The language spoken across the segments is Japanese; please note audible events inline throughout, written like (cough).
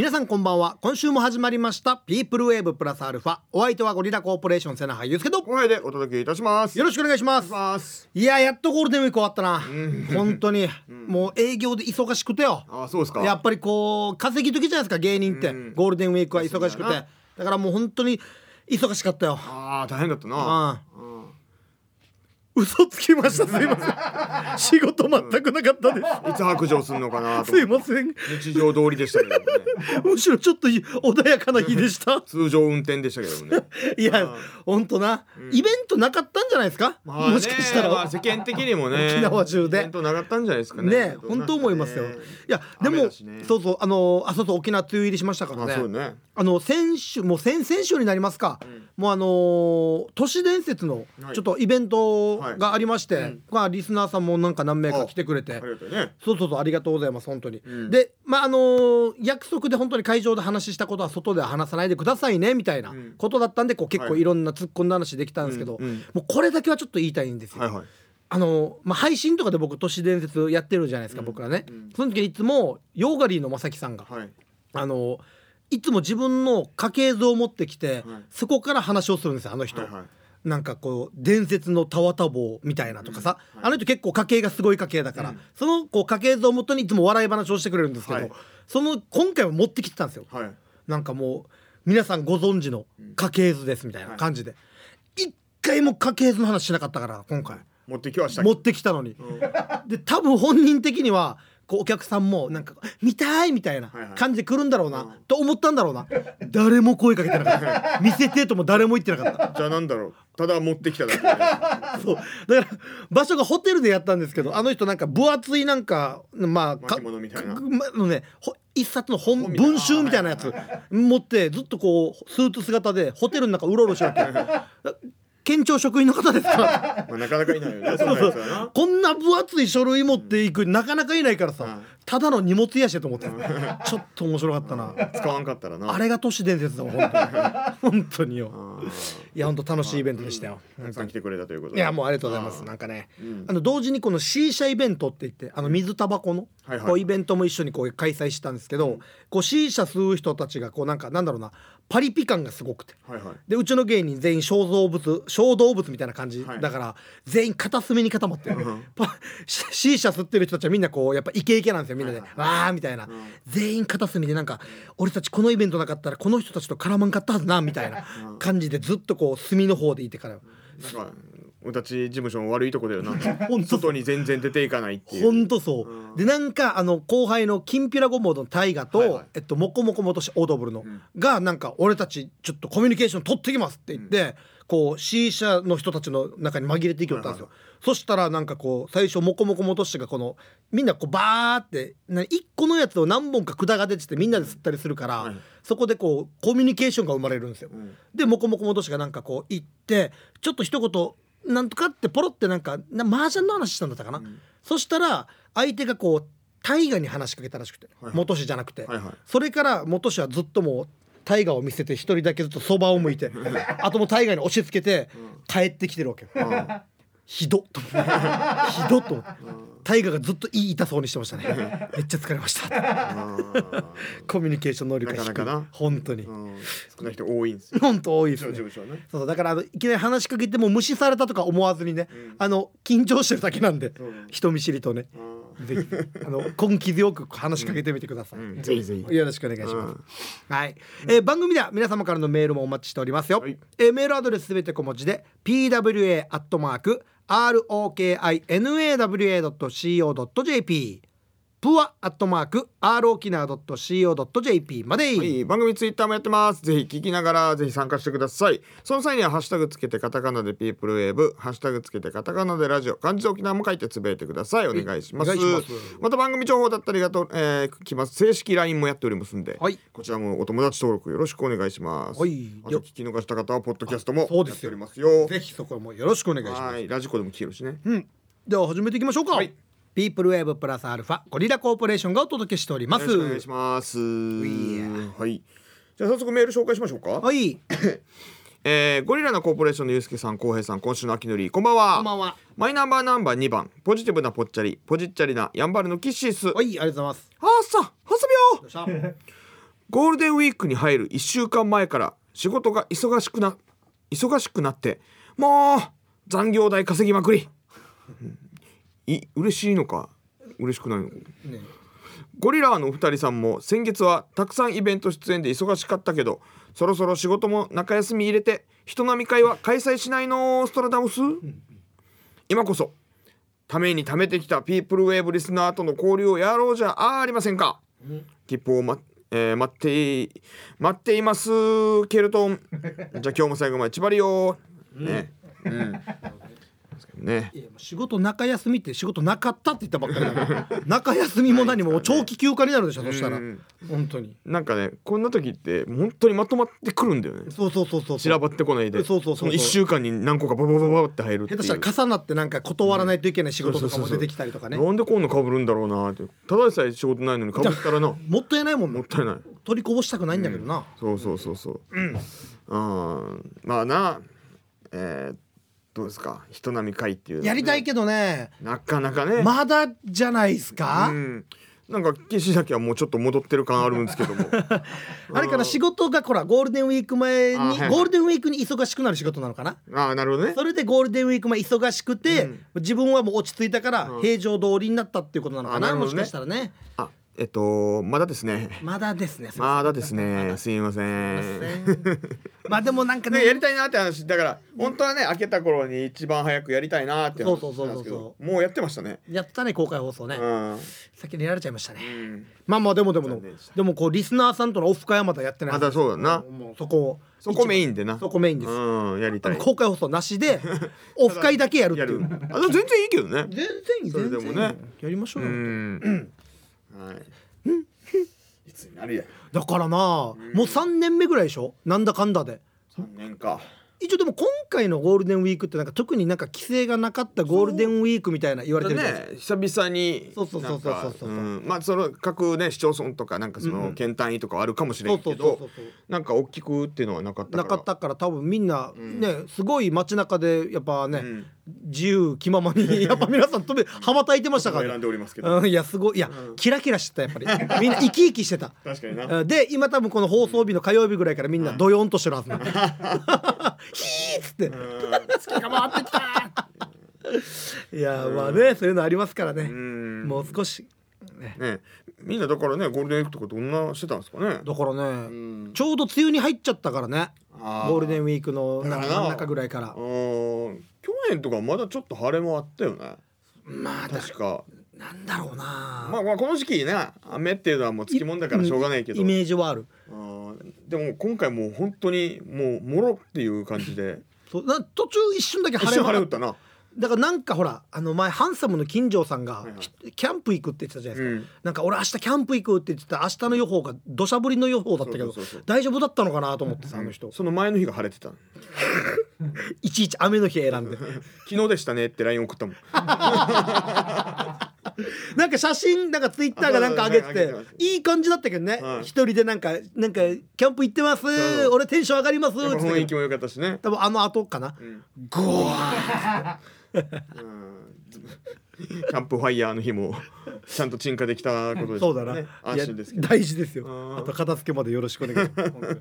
皆さんこんばんは。今週も始まりました。ピープルウェーブプラスアルファ。お相手はゴリラコーポレーション瀬名俳優ですけど後輩でお届けいたします。よろしくお願いします。いややっとゴールデンウィーク終わったな。本当に。もう営業で忙しくてよ。あそうですか。やっぱりこう稼ぎ時じゃないですか芸人って。うん。ゴールデンウィークは忙しくて。だからもう本当に忙しかったよ。ああ大変だったな。うんうん嘘つきました。すいません。仕事全くなかったでいつ白状するのかなと。すすいません。日常通りでしたけどね。むしろちょっと穏やかな日でした。通常運転でしたけどね。いやうん。本当な、イベントなかったんじゃないですか、まあね。もしかしたら、まあ世間的にもね。沖縄中で。イベントなかったんじゃないですかね。ね本当思いますよ、ねいやで雨も、ね。そうそうあのあそうそう沖縄梅雨入りしましたからあねね。あの先週もう先々週になりますか、もうあのー都市伝説のはい。ちょっとイベントがありまして、はいうん。まあリスナーさんもなんか何名か来てくれて。そうそうそうありがとうございます本当に、ん。でまああのー約束で本当に会場で話したことは外では話さないでくださいねみたいなうん。ことだったんでこう結構はい。いろんな突っ込んだ話できたんですけど、うんうん。もうこれだけはちょっと言いたいんですよ、はいはい。あのまあ、配信とかで僕都市伝説やってるじゃないですか、僕らね、うん。その時にいつもヨーガリーの正樹さんが、はい。あのいつも自分の家系図を持ってきて、はい。そこから話をするんですよあの人、はいはいなんかこう伝説の田綿棒みたいなとかさ、あの人結構家系がすごい家系だから、そのこう家系図をもとにいつも笑い話をしてくれるんですけど、はい。その今回は持ってきてたんですよ。はい。なんかもう皆さんご存知の家系図ですみたいな感じで、一回も家系図の話しなかったから今回。持ってきました持ってきたのに、で多分本人的にはこうお客さんもなんか「見たい!」みたいな感じで来るんだろうな、と思ったんだろうな。誰も声かけてなかった。(laughs) 見せてとも誰も言ってなかった。じゃあなんだろう。ただ持ってきただけで。(laughs) そう。だから場所がホテルでやったんですけどあの人なんか分厚いなんかまあか巻物みたいな。かまねほ一冊の本文集みたいなやつ持ってずっとこうスーツ姿でホテルの中うろうろしてるわけ県庁職員の方ですか？(laughs) まあなかなかいないよね。そんなやつはな。こんな分厚い書類持っていくなかなかいないからさ、うん。ただの荷物やしと思ってちょっと面白かったな、使わんかったらな。あれが都市伝説だわ本当に。(laughs) 本当によ。いや本当楽しいイベントでしたよ、たくさん来てくれたということいやもうありがとうございます。なんかね、うん。あの同時にこの C 社イベントって言ってあの水タバコのはいはい。こうイベントも一緒にこう開催したんですけど、こう C 社吸う人たちがこうなんかなんだろうなパリピ感がすごくて。はいはい。でうちの芸人全員小動物小動物みたいな感じ、はい。だから全員片隅に固まってる、パ C 社吸ってる人たちはみんなこうやっぱイケイケなんですよみんなで、はいわーみたいな、全員片隅でなんか俺たちこのイベントなかったらこの人たちと絡まんかったはずなみたいな感じでずっとこう隅の方でいてから。なんか俺たち事務所の悪いとこだよな。(laughs) 外に全然出ていかないっていう。ほんとそう、でなんかあの後輩のきんぴらごぼうの大河と、はいはい。えっともこもこもとしオードブルの、がなんか俺たちちょっとコミュニケーション取ってきますって言って、こう C 社の人たちの中に紛れていきよったんですよ、そしたらなんかこう最初もこもこもとしがこのみんなこうバーってな一個のやつを何本か管が出ててみんなで吸ったりするから、はい。そこでこうコミュニケーションが生まれるんですよ、ん。でもこもこもとしがなんかこう言ってちょっと一言なんとかってポロってなんかな麻雀の話したんだったかな、そしたら相手がこう大河に話しかけたらしくて、はい元氏じゃなくて、はいはい。それから元氏はずっともう大河を見せて一人だけずっとそばを向いて (laughs) あともう大河に押し付けて帰ってきてるわけよ、あひど。っとひどっと大河がずっと言い痛そうにしてましたね。めっちゃ疲れました。コミュニケーション能力が低い。なかなかな。本当に、うん。少ない人多いんですよ。本当多いですね。ね。そうだからあのいきなり話しかけても無視されたとか思わずにね、あの緊張してるだけなんで、う。ん人見知りとねあぜひあの根気強く話しかけてみてください、ーうん。ぜひぜひ。よろしくお願いします。はい、えー番組では皆様からのメールもお待ちしておりますよ。はい。えーメールアドレスすべて小文字で pwa アットマーク rokinawa.co.jp プアアットマーク r 沖縄 .co.jp まで、はい、番組ツイッターもやってます。ぜひ聞きながらぜひ参加してください。その際にはハッシュタグつけてカタカナでピープルウェーブ、ハッシュタグつけてカタカナでラジオ、漢字で沖縄も書いてつぶやいてください。お願いします。また番組情報だったりがと、えー、来ます。正式 LINE もやっておりますんで、はいこちらもお友達登録よろしくお願いします。はいあと聞き逃した方はポッドキャストもやっておりますよ。ぜひそこもよろしくお願いします。はい、ラジコでも聞けるしね。うん、では始めていきましょうか。はいピープルウェーブプラスアルファゴリラコーポレーションがお届けしております。お願いします。はい。じゃあ早速メール紹介しましょうか。はい、(coughs) えーゴリラのコーポレーションのゆうすけさん、こうへいさん、今週の秋のり、こんばんは。こんばんは。マイナンバーナンバー2番、ポジティブなぽっちゃり、ポジッチャリなヤンバルのキッシース。はい、ありがとうございます。あーさ、はすびよ？(laughs) ゴールデンウィークに入る1週間前から仕事が忙しくな忙しくなってもう残業代稼ぎまくりい嬉しいのか？嬉しくないの？かね。ゴリラーのお二人さんも先月はたくさんイベント出演で忙しかったけどそろそろ仕事も中休み入れて人並み会は開催しないのストラダムス？今こそために貯めてきたピープルウェーブリスナーとの交流をやろうじゃありませんか。切符を、まえー待ってい待っていますケルトン。じゃあ今日も最後まで縛りよねうん。ですけどね。いや仕事中休みって仕事なかったって言ったばっかりだから。(laughs) 中休みも何も長期休暇になるでしょそしたら。うん本当に。なんかねこんな時って本当にまとまってくるんだよね。そうそうそうそう散らばってこないで。そうそうそうそう。の1週間に何個かバババババって入るっていう下手したら重なってなんか断らないといけない仕事とかも出てきたりとかねなんでこんな被るんだろうなってただでさえ仕事ないのに被ったらなもったいないもんねもったいない取りこぼしたくないんだけどな、そうそうそうそううんまあなえー、どうですか？人並み会っていうね。やりたいけどね。なかなかね。まだじゃないですか、うん。なんか岸崎はもうちょっと戻ってる感あるんですけども。(laughs) あれかな仕事がほらゴールデンウィーク前に、あはいはい。ゴールデンウィークに忙しくなる仕事なのかな？ああなるほどね。それでゴールデンウィーク前忙しくて、うん。自分はもう落ち着いたからうん。平常通りになったっていうことなのかな？もしあなるほどね。かしたらね。あえっとまだですね。まだですね。まだですね。すいません。まあでもなんかね。ね、やりたいなって話だから本当はね開けた頃に一番早くやりたいなって話そうそうそうそうなんですけどもうやってましたね。やったね公開放送ね、うん、先にやられちゃいましたね、うん、まあまあでもでもでもこうリスナーさんとのオフ会はまだやってない。まだそうだな。そこをそこメインンでな。そこメインです、うんやりたい。公開放送なしで (laughs) オフ会だけやるっていう。あ全然いいけどね。全然いいそれでもね。やりましょううよ、んはい。いつになるやだからなもう3年目ぐらいでしょ？なんだかんだで。3年か。一応でも今回のゴールデンウィークってなんか特になんか規制がなかったゴールデンウィークみたいな言われてるじゃないですか。ね。久々にそうそうそうそうそうそう。なんまあその各ね市町村とかなんかその県単位とかはあるかもしれそうんそけどなんか大きくっていうのはなかったかならかったから多分みんなうん。ねすごい街中でやっぱねうん自由気ままに (laughs) やっぱ皆さん飛び羽ばたいてましたから。選んでおりますけど。うんいやすごい。いやうん。キラキラしてたやっぱり。みんな生き生きしてた。確かにな。うんで今多分この放送日の火曜日ぐらいからみんなドヨンとしてるはずなの。(laughs) ヒーっつって。うん。月が回ってきた。いやまあねそういうのありますからね。うん。もう少しね。ねみんなだからねゴールデンウィークとかどんなしてたんですかね？だからうねん。ちょうど梅雨に入っちゃったからねあゴールデンウィークの中ぐらいから。うん。去年とかまだちょっと晴れもあったよね。まあだ確か。なんだろうな。まあまあこの時期ね雨っていうのはもうつきもんだからしょうがないけど。イメージはある。うんでも今回もう本当にもうもろっていう感じで。(laughs) そうな途中一瞬だけ一瞬晴れ晴れ打ったなだからなんかほらあの前ハンサムの金城さんがキャンプ行くって言ってたじゃないですか、うん。なんか俺明日キャンプ行くって言ってた明日の予報が土砂降りの予報だったけど大丈夫だったのかなと思ってさあの人。その前の日が晴れてたいちいち雨の日選んで。(laughs) 昨日でしたねって LINE 送ったもん。(laughs) なんか写真なんかツイッターがなんか上げてていい感じだったけどね。はい。一人でなんかなんかキャンプ行ってます。俺テンション上がります。って雰囲気も良かったしね。多分あの後かな。うん。ゴワうんキャンプファイヤーの日もちゃんと鎮火できたことですそうだな、ね安心です大事ですよ。うんあと片付けまでよろしくお願いします。はい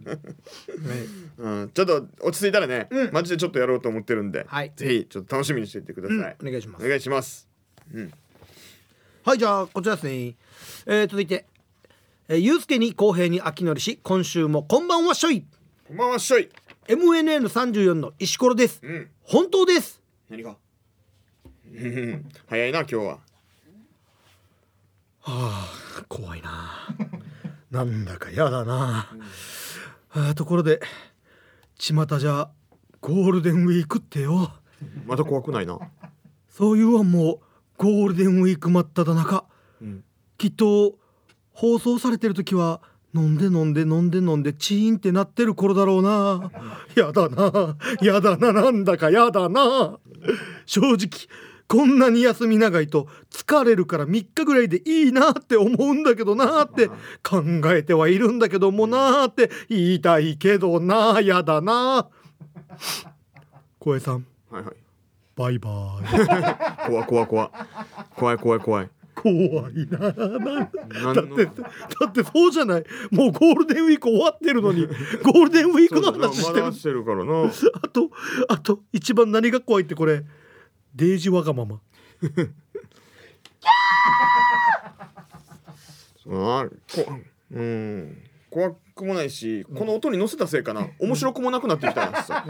(laughs) うん、ちょっと落ち着いたらね、うん。マジでちょっとやろうと思ってるんで、はい。ぜひちょっと楽しみにしていてください、うん。お願いします。お願いします。うん。はいじゃあこちらですね、えー、続いて、えー、ゆうすけに公平に秋のりし今週もこんばんはしょい。こんばんはっしょい。MNN34 の石ころです。うん。本当です。何が？うん早いな今日は。はあ怖いな。なんだかやだな、あところで巷じゃゴールデンウィークってよ。まだ怖くないな。そういうはもうゴールデンウィーク真っ只中。うん。きっと放送されてる時は飲んで飲んで飲んで飲んでチーンってなってる頃だろうな。やだな。やだな。なんだかやだな。正直こんなに休み長いと疲れるから3日ぐらいでいいなって思うんだけどなって考えてはいるんだけどもなって言いたいけどなやだな小江さん。はいはい。バイバイ。(laughs) 怖い怖い怖い。怖い怖い怖い。怖いななだってだってそうじゃない。もうゴールデンウィーク終わってるのに (laughs) ゴールデンウィークの話してる。まだしてるからな。(laughs) あとあと一番何が怖いってこれデイジわがままあこうん怖くもないしこの音に乗せたせいかな。面白くもなくなってきたん。ですさ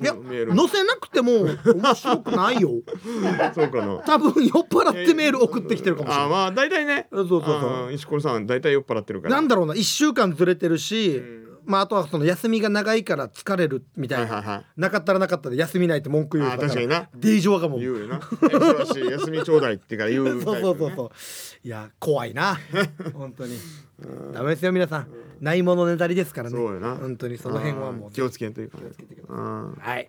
いやメール載せなくても面白くないよ。(laughs) そうかな。多分酔っ払ってメール送ってきてるかもしれない。あまあ大体ね。そうそうそう。石ころさん大体酔っ払ってるから。なんだろうな1週間ずれてるし、まああとはその休みが長いから疲れるみたいな、はいはいはい。なかったらなかったで休みないって文句言うあー確かにな。デイジわがまま言うよな。忙しい休みちょうだいってから言う。(laughs) そうそうそうそう。いや怖いな。(laughs) 本当に。ダメですよ皆さん。ないものねだりですからね。そうよな。本当にその辺はもう気をつけんというかね。つけてください。うんはい。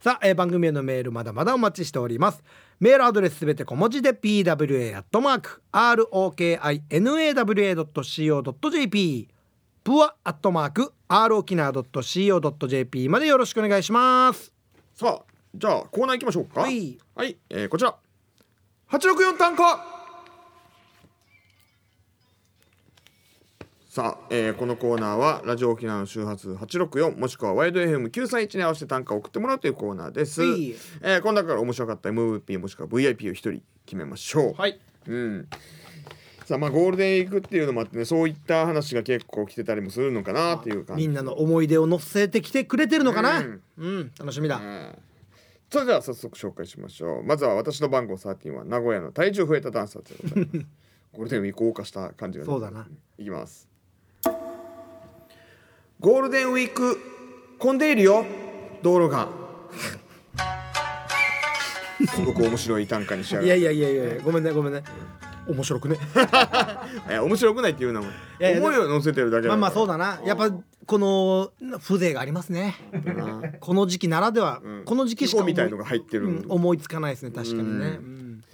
さあ、えー番組へのメールまだまだお待ちしております。メールアドレスすべて小文字で pwa プアアットマーク rokina.co.jp までよろしくお願いします。さあじゃあコーナー行きましょうか。はい。はい、えーこちら。864単価。さあ、えーこのコーナーはラジオ沖縄の周波数864もしくはワイド FM931 に合わせて単価を送ってもらうというコーナーです、はい。えーこの中から面白かった MVP もしくは VIP を一人決めましょう。はい。うんさあまあゴールデンウィークっていうのもあってねそういった話が結構来てたりもするのかなっていう感じ。みんなの思い出を乗せてきてくれてるのかな？ううんん、楽しみだ。うんそれでは早速紹介しましょう。まずは私の番号13は名古屋の体重増えたダンサーということでゴールデンウィークを謳歌した感じがそうだな。いきます。ゴールデンウィーク混んでいるよ道路が。(laughs) すごく面白い短歌にしやがるいやいやいやいやごめんねごめんね。面白くね。(laughs) いや面白くないっていうのも思いを乗せてるだけまあまあそうだだな。やっぱこの風情がありますね。な。この時期ならでは、うん。この時期しかみたいのが入ってる、うん思いつかないですね確かにね、ううん。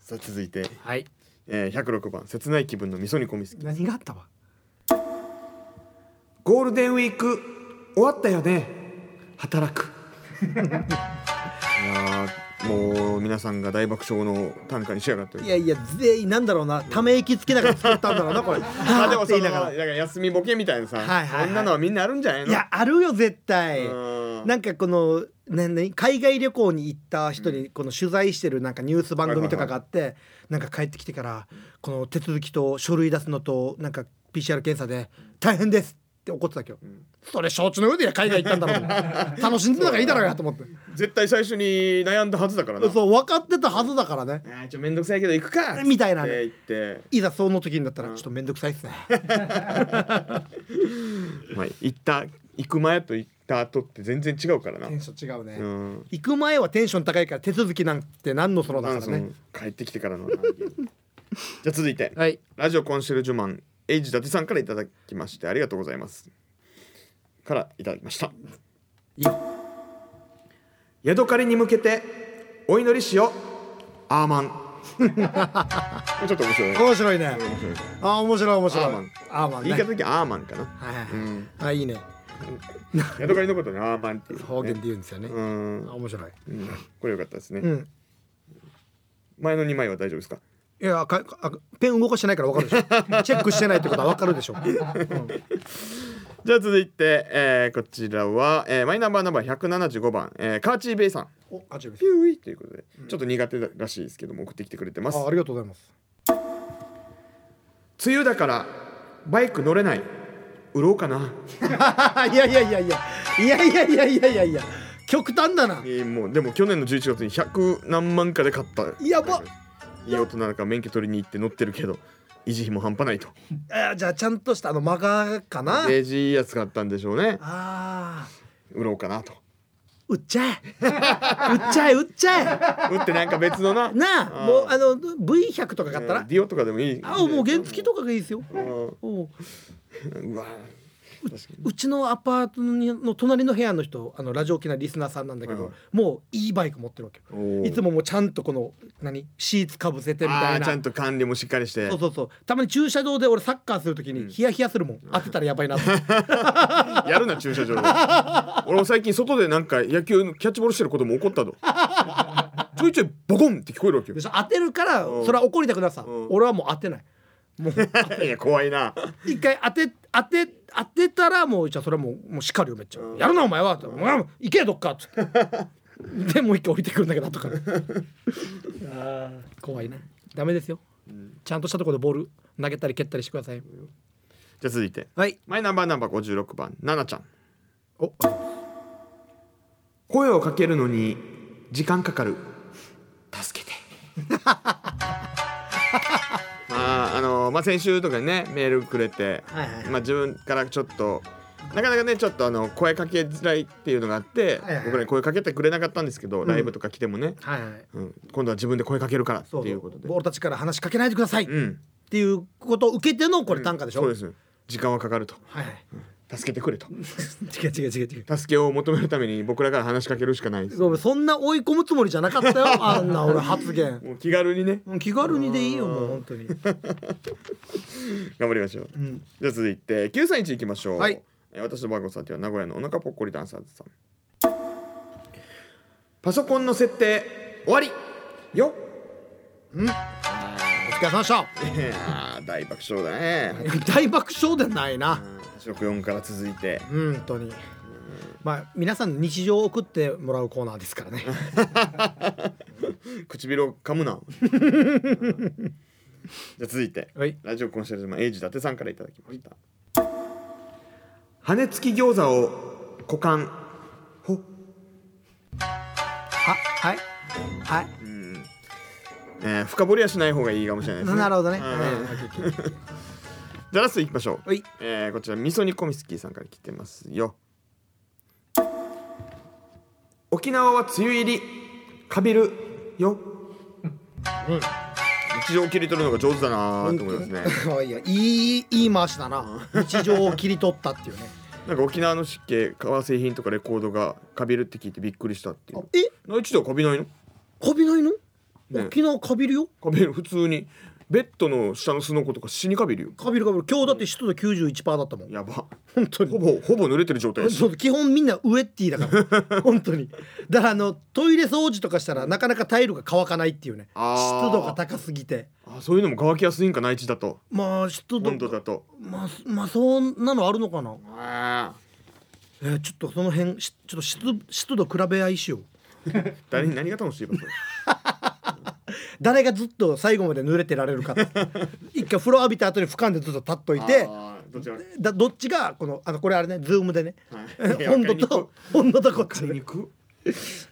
さあ続いて、はい。えー、106番切ない気分の味噌煮込み好き何があったわ？ゴールデンウィーク終わったよね。働く。(laughs) いやーもう皆さんが大爆笑の短歌にしやがってるいやいや全員なんだろうな。ため息つけながら作ったんだろうなこれ。(laughs) あでもそのだから休みボケみたいなさ、はいはいはい。そんなのはみんなあるんじゃないの？いやあるよ絶対。うん。なんかこのねね海外旅行に行った人にこの取材してるなんかニュース番組とかがあってなんか帰ってきてからこの手続きと書類出すのとなんか PCR 検査で大変ですって怒ってた今日、それ承知の上で海外行ったんだろう (laughs) 楽しんでた方がいいだろうやと思って。絶対最初に悩んだはずだからな。そう分かってたはずだからね。ちょめんどくさいけど行くか。みたいなね。っいざその時になったらちょっと面倒くさいっすね。(laughs) まあ行った行く前と行った後って全然違うからな。テンション違うね、うん。行く前はテンション高いから手続きなんて何のそのだからそねの帰ってきてからの。(laughs) じゃあ続いて、はい。ラジオコンシェルジュマンエイジ伊達さんからいただきましてありがとうございますからいただきました。ヤドカリに向けてお祈りしよう。アーマン。(laughs) ちょっと面白い。ね面白いね。面白い。あ面白い面白い。アーマン。アーマンね。言い方的にアーマンかな。はいはい、うん。あいいね。ヤドカリのことねアーマンっていう、ね、方言で言うんですよね、うん。あ面白い。うん。これよかったですね、うん。前の2枚は大丈夫ですか？いやかかペン動かしてないから分かるでしょ。チェックしてないってことは分かるでしょ、うんじゃあ続いて、えーこちらは、えーマイナンバーナンバー175番、えーカーチーベイさん。おあ違うピューイ。ということで、ちょっと苦手らしいですけども送ってきてくれてます。あありがとうございます。梅雨だからバイク乗れない。売ろうかな。(laughs) いやいやいやいや。いやいやいやいやいや。いや極端だな。えーもうでも去年の11月に100何万かで買った。やば。いい大人だから免許取りに行って乗ってるけど維持費も半端ないと。あ (laughs) じゃあちゃんとしたあのマガかな？デージいいやつがあったんでしょうね。あー。売ろうかなと。売っちゃえ。(laughs) 売っちゃえ売っちゃ売ってなんか別のな。えなあもうあの V100 とか買ったら？えーディオとかでもいい。あもう原付とかがいいですよ。うん。おう。うわうちのアパートの隣の部屋の人あのラジオ機なリスナーさんなんだけど、もういいバイク持ってるわけいつももうちゃんとこの何シーツかぶせてみたいな。ちゃんと管理もしっかりして。そうそうそう。たまに駐車場で俺サッカーするときにヒヤヒヤするもん、当てたらやばいなって (laughs) やるな駐車場。で俺も最近外でなんか野球のキャッチボールしてることも怒ったと駐 (laughs) ょいちょいボコンって聞こえるわけよ。当てるからうん。それは怒りたくなさ、うん。俺はもう当てないもういや怖いな。一回当て当て当てたらもうじゃあそれはもうもう叱るよめっちゃ、やるなお前は。って、お前は行けよどっかっつって。でもう一回降りてくるんだけど後から。あ (laughs) ー怖いねダメですよ、ちゃんとしたところでボール投げたり蹴ったりしてください。じゃあ続いて。はい。マイナンバーナンバー56番ななちゃん。お。声をかけるのに時間かかる。助けて (laughs) まああのまあ先週とかにねメールくれて、はいはいまあ自分からちょっとなかなかねちょっとあの声かけづらいっていうのがあって、はいはい僕らに声かけてくれなかったんですけど、ライブとか来てもね、はいはい。うん、今度は自分で声かけるからっていうことで。俺たちから話しかけないでくださいっうんていうことを受けてのこれ短歌でしょ、そうです。時間はかかると。はいはい助けてくれと。(laughs) 違う違う違う違う。助けを求めるために僕らから話しかけるしかない。ですごめんそんな追い込むつもりじゃなかったよ (laughs) あんな俺発言。もう気軽にね。うん気軽にでいいよもう本当に、(laughs) 頑張りましょう。うん、じゃあ続いて931いきましょう、はい。えー私の番号さんは名古屋のお腹ぽっこりダンサーズさん。パソコンの設定終わりよお疲れ様でした。いやー大爆笑だね。(laughs) 大爆笑でないな。64から続いて。うん本当に。まあ皆さんの日常を送ってもらうコーナーですからね。(laughs) 唇を噛むな。(laughs) じゃあ続いて。はい。ラジオコンシェルジュマンエイジ伊達さんからいただきました。羽根付き餃子を股間。ほ。ははい。はいえー深掘りはしない方がいいかもしれないですね。なるほどね。(laughs) じゃあラストいきましょう。はい。えーこちら味噌煮込みスキーさんから来てますよ。沖縄は梅雨入りかびるよ、日常を切り取るのが上手だなと思いますね。(laughs) いやいい言い回しだな。日常を切り取ったっていうね。(laughs) なんか沖縄の湿気革製品とかレコードがかびるって聞いてびっくりしたっていう。え？な一度はかびないの？カビないの、ね。沖縄カビるよ？かびる。普通に。ベッドの下のすのことか死にかびるよ。カビるカビる。今日だって湿度91%だったもん。やば。本当に。ほぼほぼ濡れてる状態やしそう基本みんなウエッティだから。本当に。(laughs) だからあのトイレ掃除とかしたらなかなかタイルが乾かないっていうね。あー。湿度が高すぎて。あそういうのも乾きやすいんか内地だと。まあ湿度温度だと。まあまあそんなのあるのかな。あえーちょっとその辺しちょっと湿度湿度比べ合いしよう。(laughs) 誰に何が楽しいのそれ誰がずっと最後まで濡れてられるか (laughs) 一回風呂浴びた後に俯瞰でずっと立っといてどちらだどっちがこのあのこれあれねズームでね。はい。(laughs) 温度と温度とこっちで、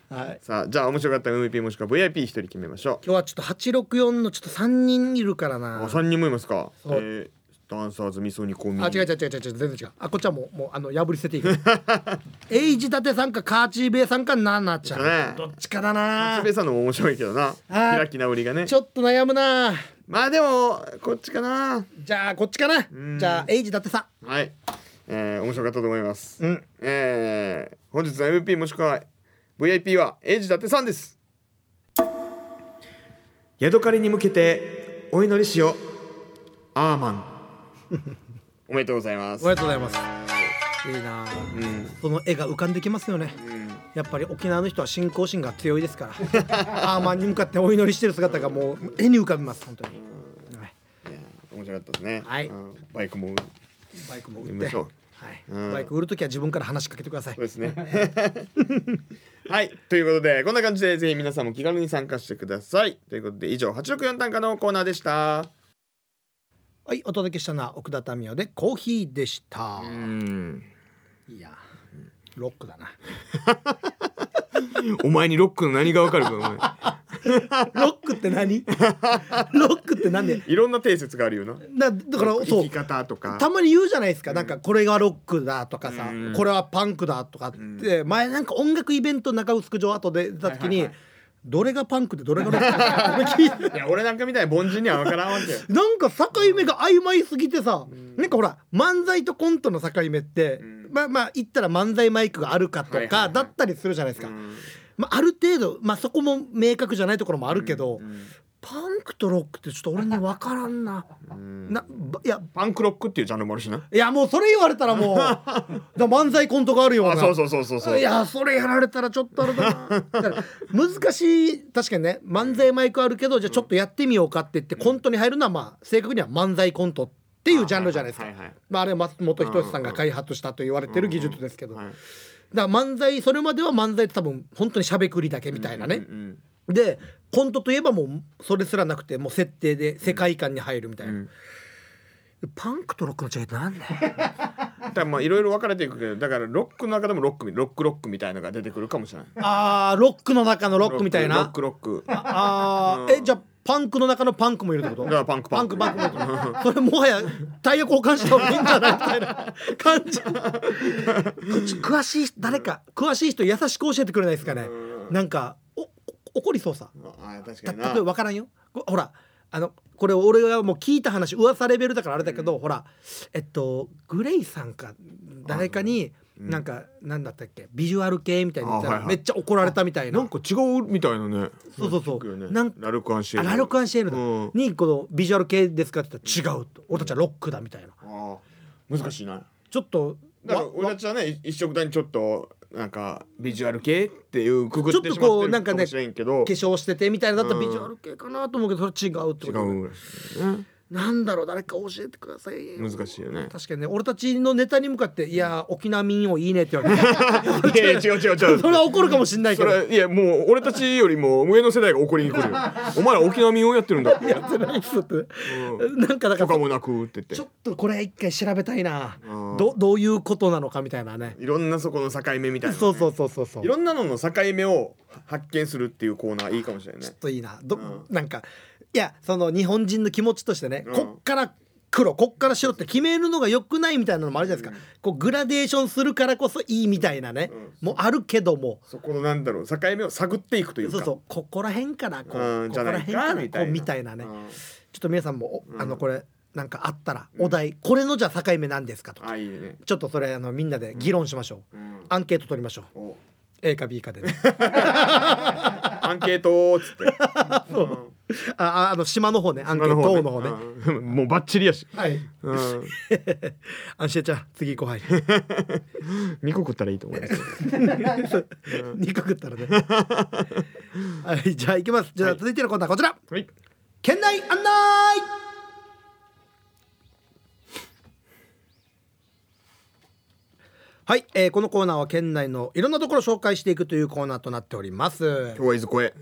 はい、さあじゃあ面白かった MVP もしくは VIP 一人決めましょ今日はちょっと864のちょっと3人いるからうな。あ三人もいますか。そう。えーダンサーズ味噌煮込みあ違う違う違う違う違う全然違う。あこっちはもうもうあの破り捨てていいからエイジダテさんかカーチーベイさんかナナちゃん、ねどっちかだな。つべさんのも面白いけどな。はい開き直りがね。ちょっと悩むな。まあでもこっちかな。じゃあこっちかな。ん。じゃあエイジダテさ。はい。えー面白かったと思います。んうん。えー本日の MVP もしくは VIP はエイジ伊達さんです。ヤドカリに向けてお祈りしよう。アーマンおめでとうございます。おめでとうございます。いいな。うん。その絵が浮かんできますよね。うん。やっぱり沖縄の人は信仰心が強いですから。アーマンに向かってお祈りしてる姿がもう絵に浮かびます本当に、はいいやー面白かったですね。はい。うん。バイクも。バイクも売って。はい。うん。バイク売るときは自分から話しかけてください。そうですね。(laughs) はい。ということでこんな感じでぜひ皆さんも気軽に参加してください。ということで以上864短歌のコーナーでしたはいお届けしたのは奥田民生でコーヒーでした。うん。いやロックだな。(laughs) お前にロックの何がわかるか (laughs) ロックって何？(laughs) ロックってなんでいろんな定説があるよな。だだからそう。生き方とか。たまに言うじゃないですか、なんかこれがロックだとかさ、うん。これはパンクだとかって、前なんか音楽イベント中臼城後で出た時に、はいはいはいどれがパンクでどれがロックいや俺なんかみたいに凡人には分からんわけよ。(laughs) なんか境目が曖昧すぎてさ、なんかほら漫才とコントの境目って、ん。まあまあ言ったら漫才マイクがあるかとか、はいはいはい。だったりするじゃないですか、うん。まあ、ある程度、まあ、そこも明確じゃないところもあるけど、うんパンクとロックってちょっと俺に分からんな。なばいや。パンクロックっていうジャンルもあるしな。いやもうそれ言われたらもう (laughs) だ漫才コントがあるような。あそうそうそうそうそう。いやそれやられたらちょっとあれだな。だから難しい確かにね漫才マイクあるけどじゃあちょっとやってみようかって言ってコントに入るのはまあ正確には漫才コントっていうジャンルじゃないですか、はいはいはい。まあ、あれは松本人志さんが開発したと言われてる技術ですけど、はいだから漫才それまでは漫才って多分本当にしゃべくりだけみたいなね、うんでコントといえばもうそれすらなくてもう設定で世界観に入るみたいな、ん。パンクとロックの違いってなんだよ。(laughs) だからまあいろいろ分かれていくけどだからロックの中でもロックロックロックみたいのが出てくるかもしれない。あーロックの中のロックみたいロッなクロック。あーえじゃあパンクの中のパンクもいるってこと？だからパンクパンク。パンクパンクもいるそれもはやタイヤ交換した方がいいんじゃない？みたいな感じ詳しい人誰か詳しい人優しく教えてくれないですかね？なんか怒りそうさああ確かにな。ば分からんよ。こほらあのこれ俺がもう聞いた話噂レベルだからあれだけど、ほらえっとグレイさんか誰かになんかなんだったっけ？ビジュアル系みたいに言ったらあはいはい。めっちゃ怒られたみたいな、なんか違うみたいなね。そうそうそう。ね。なんラルクアンシエル。あラルク・アンシエルだ、うん。にこのビジュアル系ですかって言ったら違う。と俺たちはロックだみたいな。ああ難しいな。ちょっとだからわ俺たちはね一色単にちょっとなんかビジュアル系っていうくくってしちょっとこまってるうなんかもしれんけど。化粧しててみたいなだったらうん。ビジュアル系かなと思うけどそれ違うって違ことうらしいねなんだろう誰か教えてください。難しいよね。確かにね。俺たちのネタに向かって「いや沖縄民謡いいね」って言われて。いやいや (laughs) 違う違う違う。それは怒るかもしんないけど。いやもう俺たちよりも上の世代が怒りに来るよ。(laughs) お前ら沖縄民謡やってるんだ。ってやってないっすって、なんかだからもなくってちょっとこれ一回調べたいな。うん。どどういうことなのかみたいなね。いろんなそこの境目みたいなね、そうそうそうそうそう。いろんなのの境目を発見するっていうコーナーいいかもしれないね。ちょっといいな。ど、うん。なんかいやその日本人の気持ちとしてね、うん。こっから黒こっから白って決めるのが良くないみたいなのもあるじゃないですか、こうグラデーションするからこそいいみたいなね、もうあるけども。そこのなんだろう境目を探っていくというか。そうそうここら辺かなこううんここら辺かなじゃないかこうみたいなね、うん。ちょっと皆さんも、おあのうんこれなんかあったらお題、これのじゃあ境目なんですかとか。ね、ちょっとそれあのみんなで議論しましょう、うん、アンケート取りましょう。お。A か B かでね。(laughs) アンケートーっつって。(laughs) あ (laughs) ああの島の方ね。アンケート。の方ね。うん。もうバッチリやし、はい。うん、(laughs) 安心ちゃん次行こう。はい。(laughs) 2個食ったらいいと思います。肉食ったらね。はいじゃあ行きます。じゃあ続いてのコーナーこちら。はい。県内案内。はい、えーこのコーナーは県内のいろんなところを紹介していくというコーナーとなっております。今日はいずこへ？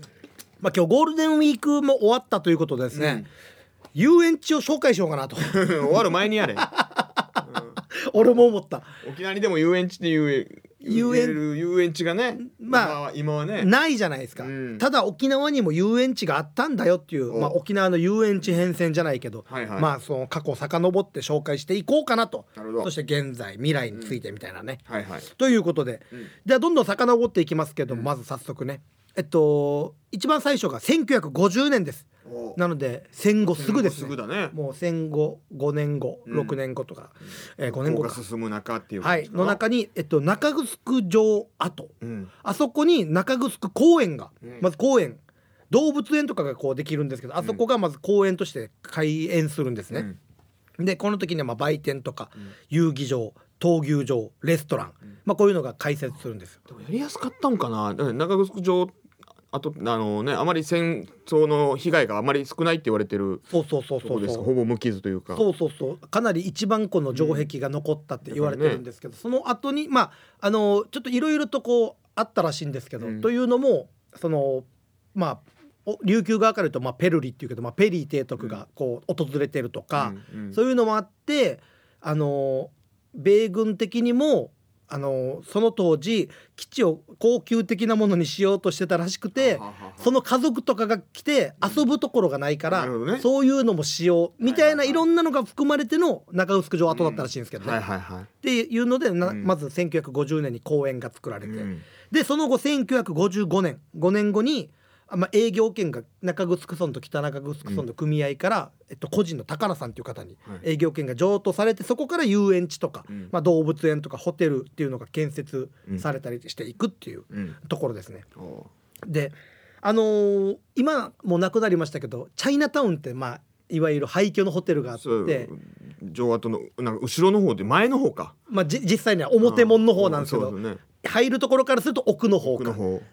まあ今日ゴールデンウィークも終わったということでですね、遊園地を紹介しようかなと。(laughs) 終わる前にやれ。(laughs) 俺も思った。沖縄にでも遊園地っていう遊園遊園地がねまあ今はね。ないじゃないですか、うん。ただ沖縄にも遊園地があったんだよっていう、お。まあ、沖縄の遊園地変遷じゃないけど、はいはい。まあその過去遡って紹介していこうかなと。なるほど。そして現在未来についてみたいなね、はいはい。ということで、うん。じゃあどんどん遡っていきますけども、まず早速ねえっと一番最初が1950年です。お。なので戦後すぐですね。すぐだね。もう戦後5年後うん。6年後とか、えー5年後か。が進む中っていうはい。の中に、えっと、中城城跡。うん。あそこに中城公園が、うん。まず公園。動物園とかがこうできるんですけどあそこがまず公園として開園するんですね。でこの時にはまあ売店とか、遊技場闘牛場レストラン、まあ、こういうのが開設するんですよ。でもやりやすかったんかな。中城城あとあのねあまり戦争の被害があまり少ないって言われてるそうそうそうそうそう。ですほぼ無傷というか。そうそうそう。かなり一番この城壁が残ったって言われてるんですけど、その後にまああのちょっといろいろとこうあったらしいんですけど、うん。というのもそのまあお琉球側から言うと、まあ、ペルリっていうけど、まあ、ペリー提督がこう訪れてるとか、うんうん。そういうのもあってあの米軍的にもあのその当時基地を高級的なものにしようとしてたらしくてその家族とかが来て遊ぶところがないから、なるほどね。そういうのもしようみたいなはいろんなのが含まれての中城城跡だったらしいんですけどね。っていうのでなうん。まず1950年に公園が作られて、うん。でその後1955年5年後にあまあ、営業権が中城村と北中城村の組合から、えっと、個人の高名さんという方にはい。営業権が譲渡されてそこから遊園地とか、うん。まあ、動物園とかホテルっていうのが建設されたりしていくっていううん。ところですね。おであのー今もうなくなりましたけどチャイナタウンってまあいわゆる廃墟のホテルがあって、上跡のなんか後ろの方で前の方か。まあ、じ実際には表門の方なんですけど、ね入るところからすると奥の方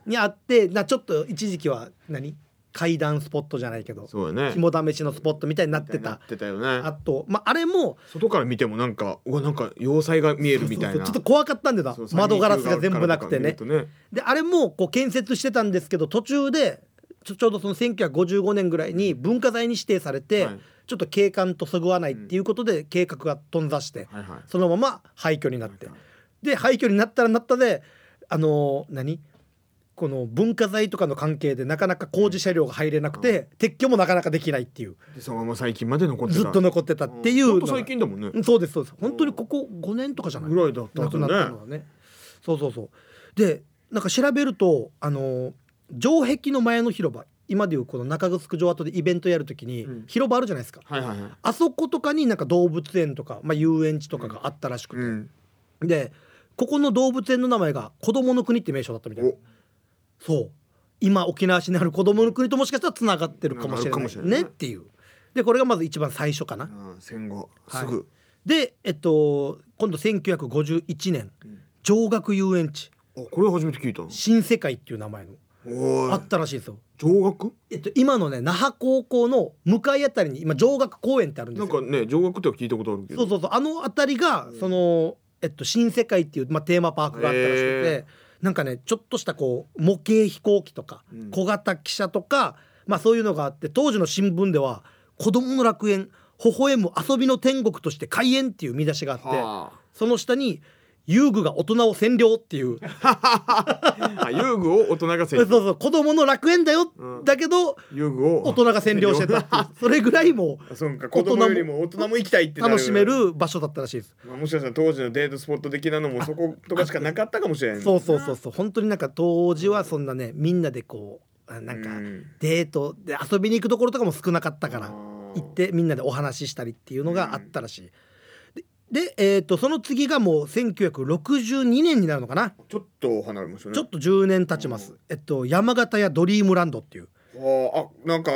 にあってなちょっと一時期は何？階段スポットじゃないけどそうやね。肝試しのスポットみたいになってた。てたよあねと、まあ、あれも外から見てもなんかうわなんか要塞が見えるみたいな。ちょっと怖かったんだよそうな窓ガラスが全部なくてね。ね。であれもこう建設してたんですけど途中でちょちょうどその1955年ぐらいに文化財に指定されて、はい。ちょっと景観とそぐわないっていうことで計画が頓挫して、はいはい。そのまま廃墟になって、はいはいで廃墟になったらなったであのー何？この文化財とかの関係でなかなか工事車両が入れなくて、撤去もなかなかできないっていう。でそのまま最近まで残ってた。ずっと残ってたっていうのが。ほん。と最近だもんね。うんそうですそうです。本当にここ5年とかじゃない？ぐらいだった亡くなったのはね。そうそうそう。でなんか調べるとあのー城壁の前の広場今でいうこの中城城跡でイベントやるときにうん。広場あるじゃないですか、はいはいはい。あそことかになんか動物園とか、まあ、遊園地とかがあったらしくて、うん。でここの動物園の名前が子供の国って名称だったみたいな。おそう。今沖縄市にある子供の国ともしかしたらつながってるかもしれないねっていう。でこれがまず一番最初かな。戦後。はい。すぐ。でえっと今度1951年うん。上学遊園地。あこれ初めて聞いた。の新世界っていう名前の。あったらしいですよ。上学えっと今のね那覇高校の向かいあたりに今上学公園ってあるんですよ。なんかね上学っては聞いたことあるけど。そうそうそう。あの辺りがそのえっと新世界っていう、まあ、テーマパークがあったらしくてへなんかねちょっとしたこう模型飛行機とかうん。小型汽車とか、まあそういうのがあって当時の新聞では「子供の楽園微笑む遊びの天国として開園」っていう見出しがあってはその下に「遊具が大人を占領」っていう。(laughs) 遊具を大人がそう占領。そう子供の楽園だよ、うん。だけど遊具を。大人が占領してた (laughs) それぐらいもあそうか。子供よりも大人も行きたいってな楽しめる場所だったらしいです。まあもしかしたら当時のデートスポット的なのも (laughs) そことかしかなかったかもしれない。そうそうそうそう。本当になんか当時はそんなねみんなでこうあなんかうん。デートで遊びに行くところとかも少なかったからあ行ーってみんなでお話ししたりっていうのがあったらしい。でで、えー、とその次がもう1962年になるのかな、ちょっと離れましたね。ちょっと10年経ちます。えっと山形やドリームランドっていう。あーあなんか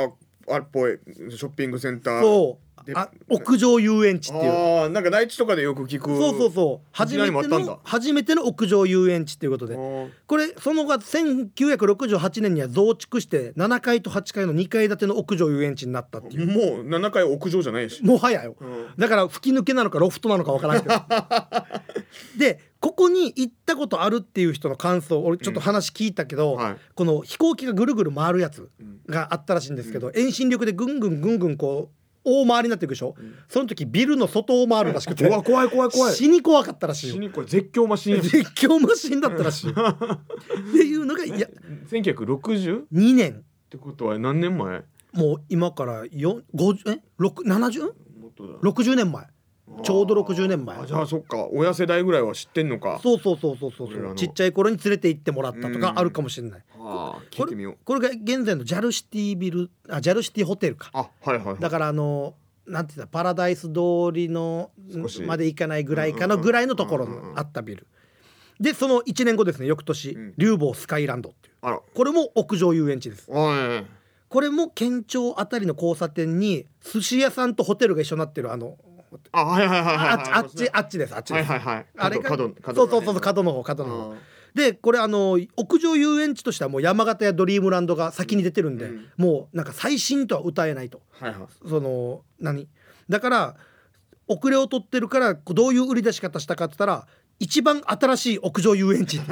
あれっぽいショッピングセンター。そう。であ屋上遊園地っていう。ああなんか内地とかでよく聞くそうそうそう。初めての初めての屋上遊園地っていうことで。これその後1968年には増築して7階と8階の2階建ての屋上遊園地になったっていう。もう7階屋上じゃないし、もはやよ。うん。だから吹き抜けなのかロフトなのかわからんけど。(laughs) でここに行ったことあるっていう人の感想俺ちょっと話聞いたけど、はい。この飛行機がぐるぐる回るやつうん。があったらしいんですけど、遠心力でぐんぐんぐんぐんこう大回りになっていくでしょ、ん。その時ビルの外を回るらしくて。うわ怖い怖い怖い。死に怖かったらしいよ。死にこれ絶叫マシンや絶叫マシンだったらしい。(laughs) っていうのがいや1960っ2年。てことは何年前？もう今から4 50え？6 70もっとだ。60年前ちょうど60年前。あじゃあそっか。親世代ぐらいは知ってんのか。そうそうそうそうそう。ちっちゃい頃に連れて行ってもらったとかあるかもしれない。あー聞これいてみよう。これが現在のジャルシティビルあジャルシティホテルか。あはいはいはい。だからあのなんて言ったパラダイス通りのまで行かないぐらいかのぐらいのところのあったビル。でその1年後ですね翌年うん。竜坊スカイランドっていう。これも屋上遊園地です。これも県庁あたりの交差点に寿司屋さんとホテルが一緒になってるあのあはいはいはいはいあっちあっちあっちです。あっちです、はいはいはい。あれが角そう角そうそう角の方角の方。うん。でこれあの屋上遊園地としてはもう山形やドリームランドが先に出てるんで、うん。もうなんか最新とは歌えないと。はいはい。その何？だから遅れを取ってるからどういう売り出し方したかって言ったら一番新しい屋上遊園地。(laughs)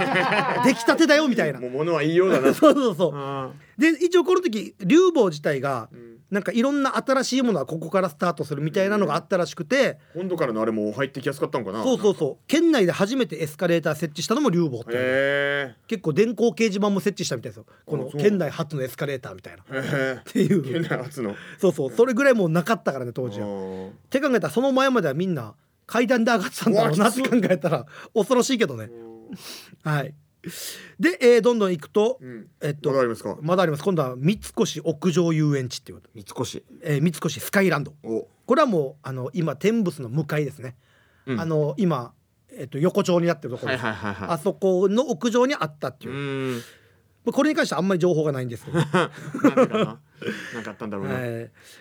出来たてだよみたいな。もう物は言いようだな。(laughs) そうそうそう。あで一応この時竜坊自体がーうん。なんかいろんな新しいものはここからスタートするみたいなのがあったらしくて。今度からのあれも入ってきやすかったんかな。そうそうそう。県内で初めてエスカレーター設置したのも竜坊って結構電光掲示板も設置したみたいですよ。この県内初のエスカレーターみたいな。っていえ県う内初の。そうそう。それぐらいもうなかったからね当時は。あって考えた。らその前まではみんな階段で上がってたんだろうなって考えたら恐ろしいけどね。ーはい。で、えーどんどん行くと、うん。えっとまだありますか？まだあります。今度は三越屋上遊園地っていうこ。と、三越。えー三越スカイランド。お。これはもうあの今天仏の向かいですね、うん。あの今、えっと横丁になってるところ。はいです、はいはいはい。あそこの屋上にあったっていう、これに関してはあんまり情報がないんですけど、(laughs) なかったんだろうな、はい。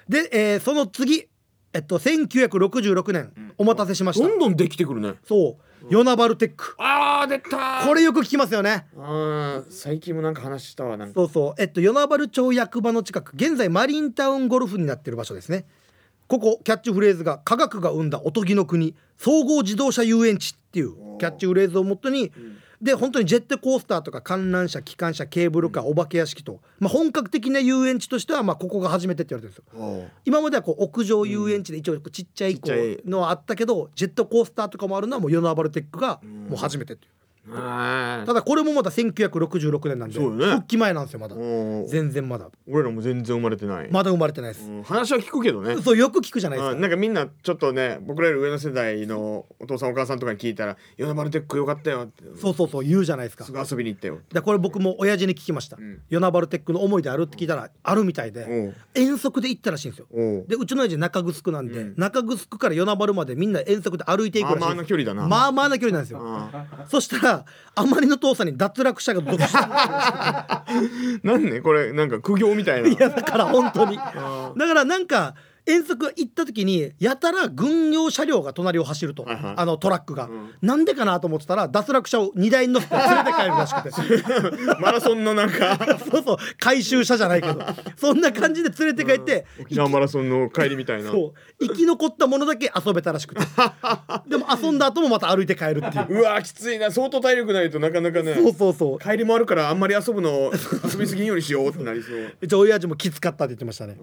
で、えーその次えっと1966年、お待たせしました。どんどんできてくるね。そう。ヨナバルテック。あー出た。これよく聞きますよね。あー最近もなんか話したわなんか。そうそう。えっと与那原町役場の近く現在マリンタウンゴルフになってる場所ですね。ここキャッチフレーズが科学が生んだおとぎの国総合自動車遊園地っていうキャッチフレーズをもとに、で本当にジェットコースターとか観覧車機関車ケーブルカーお化け屋敷と、まあ、本格的な遊園地としてはまあここが初めてって言われてるんですよ。今まではこう屋上遊園地で一応ちっちゃいのはあったけどジェットコースターとかもあるのはもうヨナバルテックがもう初めてっていう。あただこれもまだ1966年なんで、そうよね。復帰前なんですよまだ。ー全然まだ。俺らも全然生まれてない、まだ生まれてないです、うん。話は聞くけどね。そうよく聞くじゃないですか。あなんかみんなちょっとね僕らより上の世代のお父さんお母さんとかに聞いたら「ヨナバルテックよかったよ」って。そうそうそう言うじゃないですか。すぐ遊びに行ったよ。でこれ僕も親父に聞きました、ん。ヨナバルテックの思い出あるって聞いたらあるみたいで、遠足で行ったらしいんですよ。おうでうちの親父中城なんで、中城から与那原までみんな遠足で歩いていくらしいまあまあな距離だな。まあまあな距離なんですよ。あそしたらあまりの遠さに脱落者が続出したー (laughs) なんねこれなんか苦行みたいな。いやだから本当に。(laughs) だあからなんか遠足行った時にやたら軍用車両が隣を走ると、はいはい。あのトラックが、ん。なんでかなと思ってたら脱落者を荷台に乗せて連れて帰るらしくて。ー (laughs) マラソンのなんか。(laughs) そうそう。回収車じゃないけど。(laughs) そんな感じで連れて帰って、沖縄マラソンの帰りみたいな。そう。生き残ったものだけ遊べたらしくて。でも遊んだ後もまた歩いて帰るっていう。うわーきついな。相当体力ないとなかなかね。そうそうそう。帰りもあるからあんまり遊ぶの遊びすぎんようにしようってなりそう。うち親父もきつかったって言ってましたね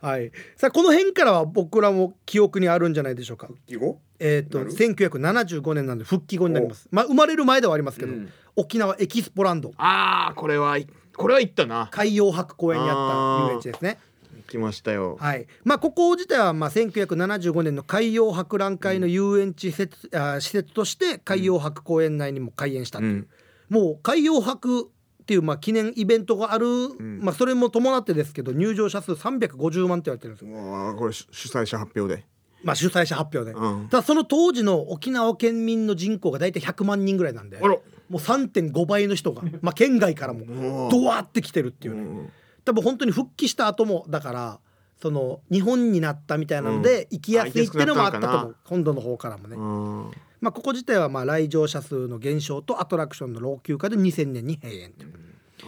はい。さあこの辺からは僕らも記憶にあるんじゃないでしょうか。記号えっ、となる？1975年なんで復帰後になります。まあ生まれる前ではありますけど、うん。沖縄エキスポランド。ああこれはいこれは行ったな。海洋博公園にあった遊園地ですね。来ましたよ。はい。まあここ自体はまあ1975年の海洋博覧会の遊園地施設,、あ施設として海洋博公園内にも開園したっていう、うん。もう海洋博っていうまあ記念イベントがある、まあそれも伴ってですけど入場者数350万って言われてるんですよ、これ主主催者発表で。まあ、主催者発表で、うん。ただその当時の沖縄県民の人口が大体100万人ぐらいなんでもう3.5倍の人が、まあ、県外からもドワーって来てるっていうね、うん。多分本当に復帰した後もだからその日本になったみたいなので、うん。行きやすいっていうのもあったとあ行きやすくなったの思う本土の方からもね、うんまあここ自体はまあ来場者数の減少とアトラクションの老朽化で2000年に閉園っていう。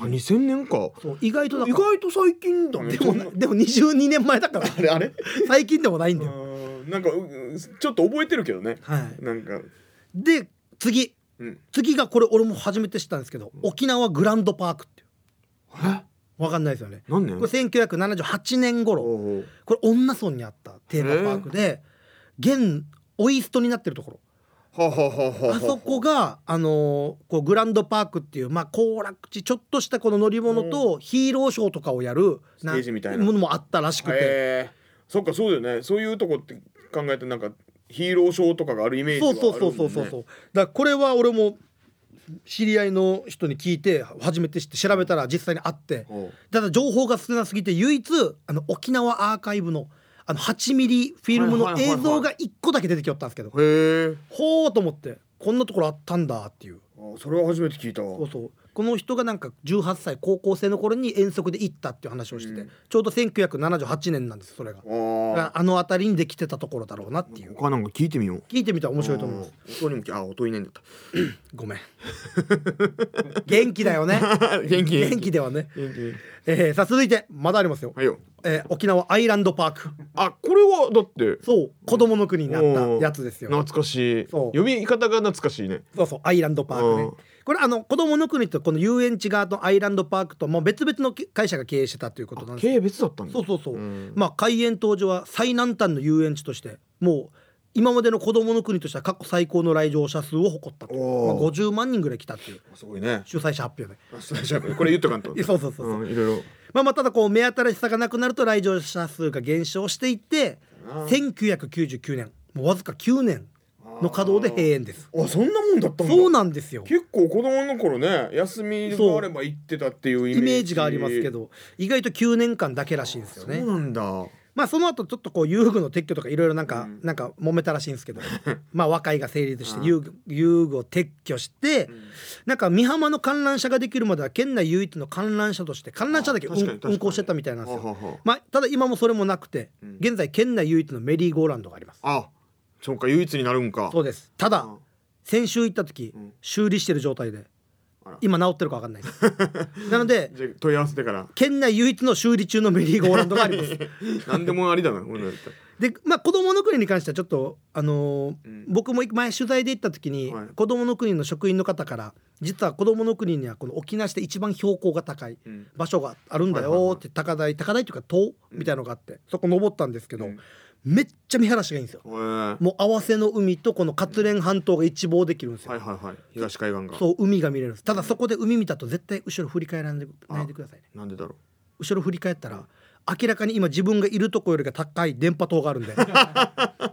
あ2000年か。そう意外とだ意外と最近だね。でもでも22年前だから。あれあれ？(laughs) 最近でもないんだよ、うん。なんかちょっと覚えてるけどね。はい、なんか。で次。うん。次がこれ俺も初めて知ったんですけど沖縄グランドパークっていう。え？わかんないですよね。何年これ1978年頃。これ女村にあったテーマパークで現オイストになってるところあそこがあのーこうグランドパークっていうまあ行楽地ちょっとしたこの乗り物とヒーローショーとかをやるステージみたいな。ものもあったらしくて。そっかそうだよね。そういうとこって考えてなんかヒーローショーとかがあるイメージはそうあるね。そうそうそうそうそう。だこれは俺も知り合いの人に聞いて初めて知って調べたら実際にあって。ただ情報が少なすぎて唯一あの沖縄アーカイブのあの8ミリフィルムの映像が1個だけ出てきよったんですけど。ほうと思ってこんなところあったんだっていう。あそれは初めて聞いた。わそうそう。この人がなんか18歳高校生の頃に遠足で行ったっていう話をしてて、うん。ちょうど1978年なんですそれが。ああの辺りにできてたところだろうなっていう。他なんか聞いてみよう。聞いてみたら面白いと思う。ん。音にもきあ音いないんだっ (coughs) ごめん。元気だよね。た (laughs) 元気。元気ではね、元気。えーさあ続いてまだありますよ、はいよえー沖縄アイランドパーク。あこれはだって。そう子供の国になったやつですよ。懐かしい。そう。呼び方が懐かしいね。そうそうアイランドパークね。うん。これあの子供の国とこの遊園地側のアイランドパークともう別々の会社が経営してたということなんです経営別だったんだ。そうそうそう、ん。まあ開園当時は最南端の遊園地としてもう今までの子供の国としては過去最高の来場者数を誇ったとまあ、おー。50万人ぐらい来たっていうすごいね。主催者発表で。あそうじゃあこれ言っとかんと。(laughs) そうそうそうそう、うんいろいろ。まあまあただこう目新しさがなくなると来場者数が減少していってあ1999年もうわずか9年の稼働で閉園です。あそんなもんだったんだ。そうなんですよ。結構子供の頃ね休みがあれば行ってたっていうイメージ。イメージがありますけど意外と9年間だけらしいんですよね。そうなんだまあその後ちょっとこう遊具の撤去とかいろいろなんか、うん。なんか揉めたらしいんですけど。(laughs) まあ和解が成立してうん。遊具遊具を撤去して、なんか美浜の観覧車ができるまでは県内唯一の観覧車として観覧車だけ運行してたみたいなんですよ。まあ、ただ今もそれもなくて、うん。現在県内唯一のメリーゴーランドがあります。あそうか唯一になるんか。そうです。ただうん。先週行った時、うん。修理してる状態で今治ってるか分かんない (laughs) なのでじゃあ問い合わせてから。県内唯一の修理中のメリーゴーランドがあります。(laughs) 何でもありだなでまあ子供の国に関してはちょっとあのーうん。僕も前取材で行った時に、はい。子供の国の職員の方から実は子供の国にはこの沖縄市で一番標高が高いうん。場所があるんだよって高台高台っていうか塔みたいのがあってそこ登ったんですけど、うんめっちゃ見晴らしがいいんですよ。へー。もう合わせの海とこの活連半島が一望できるんですよ、はいはいはい。東海岸が。そう海が見れるんです。ただそこで海見たと絶対後ろ振り返らないでくださいね。なんでだろ後ろ振り返ったら明らかに今自分がいるとこよりが高い電波塔があるんで。(laughs)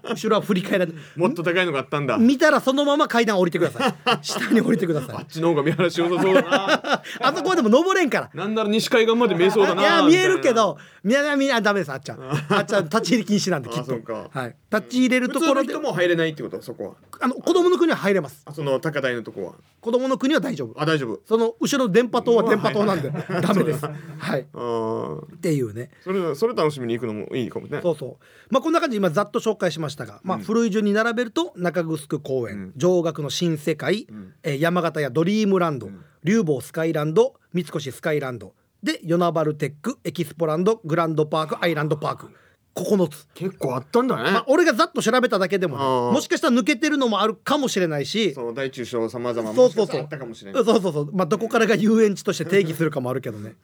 後ろは振り返らないうもっと高いのがあったんだ。見たらそのまま階段降りてください。(laughs) 下に降りてください。あっちの方が見晴らし良さそうだな。(laughs) あそこまでも登れんから。なんなら西海岸まで見えそうだないや見えるけみど見え見えダメですあっちゃん。あっちゃん立ち入り禁止なんできっと。あそうか。はい。立ち入れるところで。人も入れないってこと？そこは。あの子供の国は入れます。あその高台のとこは。子供の国は大丈夫。あ大丈夫。その後ろの電波塔は電波塔なんでダメです。はい。っていうねそれそれ楽しみに行くのもいいかもね。そうそう。まあこんな感じで今ざっと紹介しましたが、まあ、うん。古い順に並べると中城公園、うん。上学の新世界、ん。えー山形やドリームランド、ん。竜坊スカイランド三越スカイランドで与那原テックエキスポランドグランドパークアイランドパーク。9つ、結構あったんだね、まあ、俺がざっと調べただけでもね、もしかしたら抜けてるのもあるかもしれないし。そう大中小様々そうそうそう。もしかしたらあったかもしれない。そうそうそう。まあどこからが遊園地として定義するかもあるけどね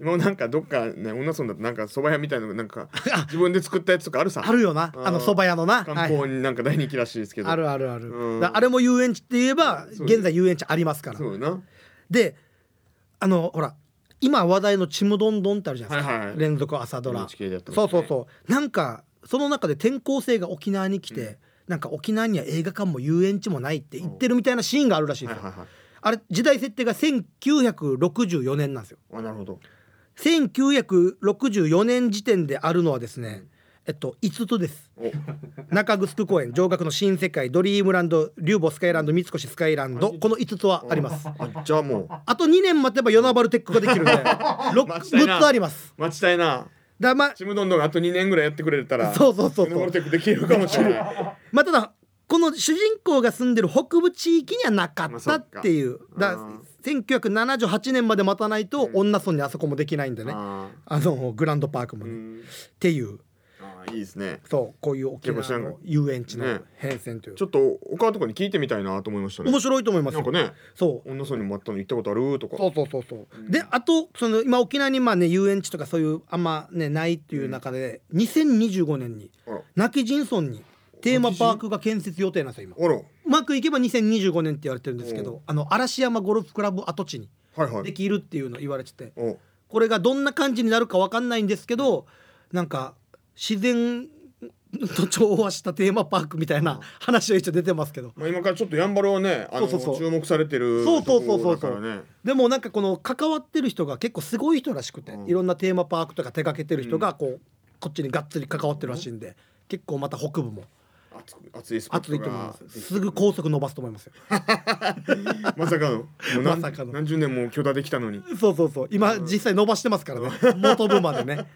もうなんかどっかね女村だとなんか蕎麦屋みたいなのなんか自分で作ったやつとかあるさ。あるよな。あの蕎麦屋のな、観はい光になんか大人気らしいですけど、あるあるある、うん。あれも遊園地って言えば現在遊園地ありますから。そうよな。であのほら今話題の「ちむどんどん」ってあるじゃないですか、はいはい。はい連続朝ドラ、ね。そうそうそう。なんかその中で転校生が沖縄に来て、なんか沖縄には映画館も遊園地もないって言ってるみたいなシーンがあるらしいんですよ、はいはいはい。あれ時代設定が1964年なんですよ。あなるほど1964年時点であるのはですねえっと5つです。お。中城公園上学の新世界ドリームランド竜坊スカイランド三越スカイランドこの5つはあります。あじゃあもう。あと2年待てば与那原テックができるんで (laughs) 待ちたいな。6つあります。待ちたいな。だまあちむどんどんがあと2年ぐらいやってくれたらそうそうそうそう。テックできるかもしれない。まあただこの主人公が住んでる北部地域にはなかったっていう。だうん1978年まで待たないと女村にあそこもできないんでね。ああのグランドパークもね、っていう。あーいいですね。そうこういう沖縄の遊園地のね。変遷という、ちょっと岡とかに聞いてみたいなと思いましたね。面白いと思いますよ。なんかねそう。女村にもあったの行ったことあるとか。そうそうそうそう、であとその今沖縄にまあね遊園地とかそういうあんまねないっていう中で、2025年に亡き人村にテーマパークが建設予定なんですよ今。あら。うまくいけば2025年って言われてるんですけど、あの嵐山ゴルフクラブ跡地にはいはい。できるっていうの言われてておこれがどんな感じになるかわかんないんですけどなんか自然と調和したテーマパークみたいな話は一応出てますけど。まあ、今からちょっとやんばるをねあのそうそうそう。注目されてるそうそうそうそうところだからね。でもなんかこの関わってる人が結構すごい人らしくて、うん。いろんなテーマパークとか手掛けてる人がこう、こっちにがっつり関わってるらしいんで結構また北部も熱いスポッ熱いトがと思います。すぐ高速伸ばすと思いますよ。(laughs) まさかの。もう何まさかの。何十年も許可できたのに。そうそうそう。今実際伸ばしてますからね。元部までね。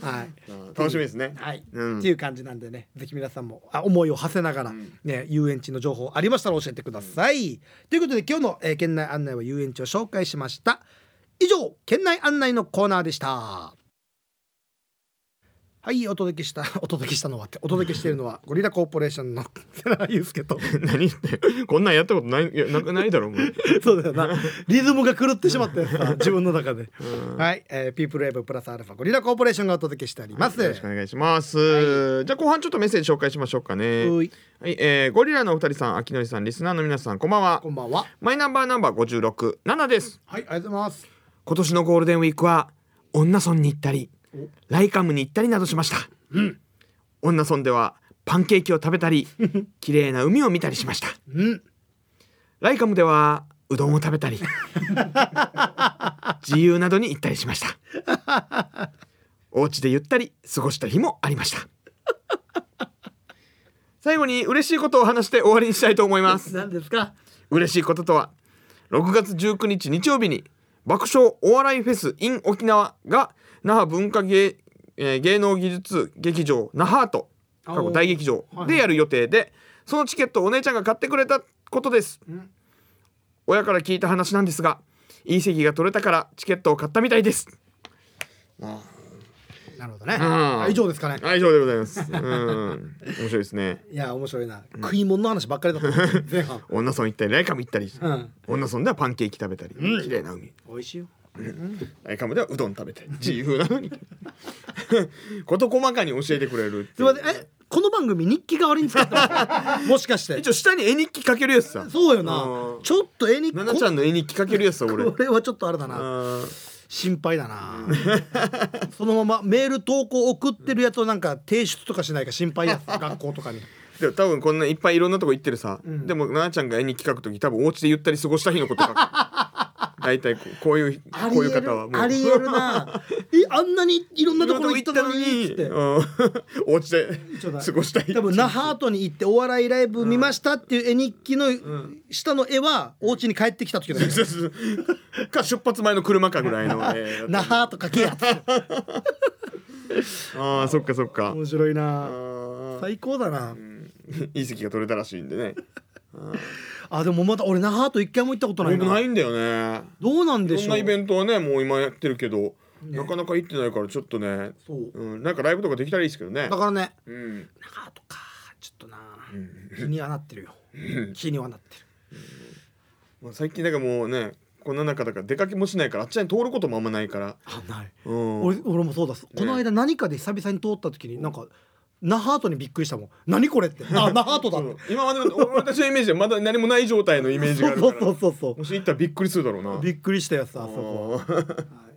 はい。(laughs) 楽しみですね。はい、うん。っていう感じなんでね。ぜひ皆さんもあ思いを馳せながら、うん。ね遊園地の情報ありましたら教えてください、ということで今日の、えー県内案内は遊園地を紹介しました。以上県内案内のコーナーでしたはいお届けした (laughs) お届けしたのはってお届けしているのは (laughs) ゴリラコーポレーションの世良祐介と。(laughs) 何ってこんなんやったことないいやなんかないだろうもうそうだよな。リズムが狂ってしまったやつさ自分の中で、うん。はい、えー、ピープルウェーブプラスアルファゴリラコーポレーションがお届けしております、よろしくお願いします、じゃあ後半ちょっとメッセージ紹介しましょうかね。うい。はい、えー、ゴリラのお二人さん秋典さんリスナーの皆さんこんばんは。こんばんは。マイナンバーナンバー56 7です。はいありがとうございます。今年のゴールデンウィークは女村に行ったりライカムに行ったりなどしました、女村ではパンケーキを食べたり (laughs) 綺麗な海を見たりしました。うんライカムではうどんを食べたり (laughs) 自由などに行ったりしました。お家でゆったり過ごした日もありました。最後に嬉しいことを話して終わりにしたいと思います。何ですか？嬉しいこととは6月19日日曜日に爆笑お笑いフェス in 沖縄が那覇文化芸,、えー芸能技術劇場那覇アート過去大劇場でやる予定でそのチケットをお姉ちゃんが買ってくれたことです。ん。親から聞いた話なんですがいい席が取れたからチケットを買ったみたいです。なるほどね。うん。以上ですかね。あ以上でございます。うん。(laughs) 面白いですね。いや面白いな。食い物の話ばっかりだった (laughs) 前半。女村行ったりライカム行ったり。うん。女村ではパンケーキ食べたり。綺麗な海。美味しいよライカムではうどん食べて。自由なのに。事細かに教えてくれるっていう。すいません。えこの番組日記代わりに使ってます (laughs) もしかして。一応下に絵日記書けるやつさ。そうよな。うん。ちょっと絵にななちゃんの絵日記書けるやつさ俺。これはちょっとあれだな。あ心配だな。そのままメール投稿送ってるやつをなんか提出とかしないか心配やつ (laughs) 学校とかに。ーでも多分こんないっぱいいろんなとこ行ってるさ、ん。でもななちゃんが絵日記書く時多分お家でゆったり過ごした日のこと書く大体こうこういうあこういう方はもう。ありえるな。(laughs) えあんなにいろんなところ行ったのにっつって。うん。お家で過ごした日多分那覇アートに行ってお笑いライブ見ましたっていう絵日記の下の絵はお家に帰ってきた時だよそうそうか出発前の車かぐらいの、え (laughs) ー那覇アート書けや (laughs) ああそっかそっか。面白いあなー。最高だな。うん。いい席が取れたらしいんでねあでもまだ俺那覇アート一回も行ったことないな。僕ないんだよね。どうなんでしょう。いろんなイベントはねもう今やってるけど、ね。なかなか行ってないからちょっとね、そう。うん、なんかライブとかできたらいいですけどね。だからねうん。那覇アートか。ちょっとな。うん。気にはなってるよ。気にはなってる。まあ、最近なんかもうねこんな中だから出かけもしないからあっちらに通ることもあんまないから、あない。うん、俺俺もそうだ。この間何かで久々に通った時になんか那覇アートにびっくりしたもん何これってあ那覇アートだ今までの私のイメージでまだ何もない状態のイメージがあるからそうそうそうそうもし行ったらびっくりするだろうなびっくりしたやつあそこはい